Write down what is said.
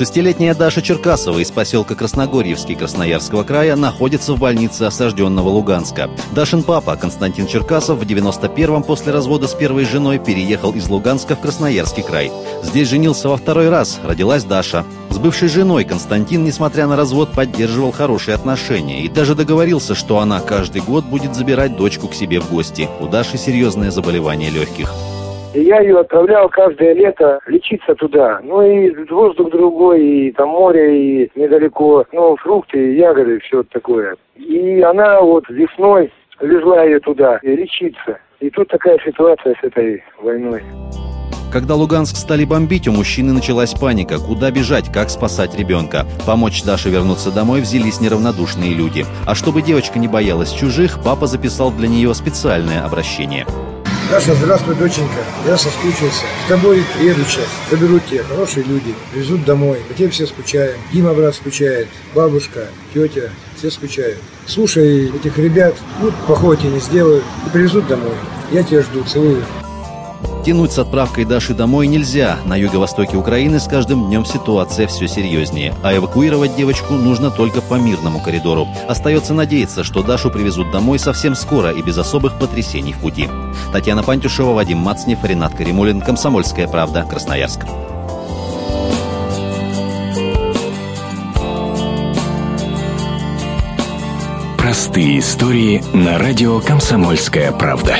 Шестилетняя Даша Черкасова из поселка Красногорьевский Красноярского края находится в больнице осажденного Луганска. Дашин папа Константин Черкасов в 91-м после развода с первой женой переехал из Луганска в Красноярский край. Здесь женился во второй раз, родилась Даша. С бывшей женой Константин, несмотря на развод, поддерживал хорошие отношения и даже договорился, что она каждый год будет забирать дочку к себе в гости. У Даши серьезное заболевание легких. И я ее отправлял каждое лето лечиться туда. Ну и воздух другой, и там море, и недалеко. Ну, фрукты, ягоды, все такое. И она вот весной везла ее туда лечиться. И тут такая ситуация с этой войной. Когда Луганск стали бомбить, у мужчины началась паника. Куда бежать, как спасать ребенка? Помочь Даше вернуться домой взялись неравнодушные люди. А чтобы девочка не боялась чужих, папа записал для нее специальное обращение. Даша, здравствуй, доченька. Я соскучился. С тобой приеду сейчас. Заберут тебя. Хорошие люди. Привезут домой. По тебе все скучаем. Дима, брат, скучает. Бабушка, тетя. Все скучают. Слушай этих ребят. Ну, походите не сделают. И привезут домой. Я тебя жду. Целую. Тянуть с отправкой Даши домой нельзя. На юго-востоке Украины с каждым днем ситуация все серьезнее. А эвакуировать девочку нужно только по мирному коридору. Остается надеяться, что Дашу привезут домой совсем скоро и без особых потрясений в пути. Татьяна Пантюшева, Вадим Мацнев, Ренат Каримулин. Комсомольская правда. Красноярск. Простые истории на радио «Комсомольская правда».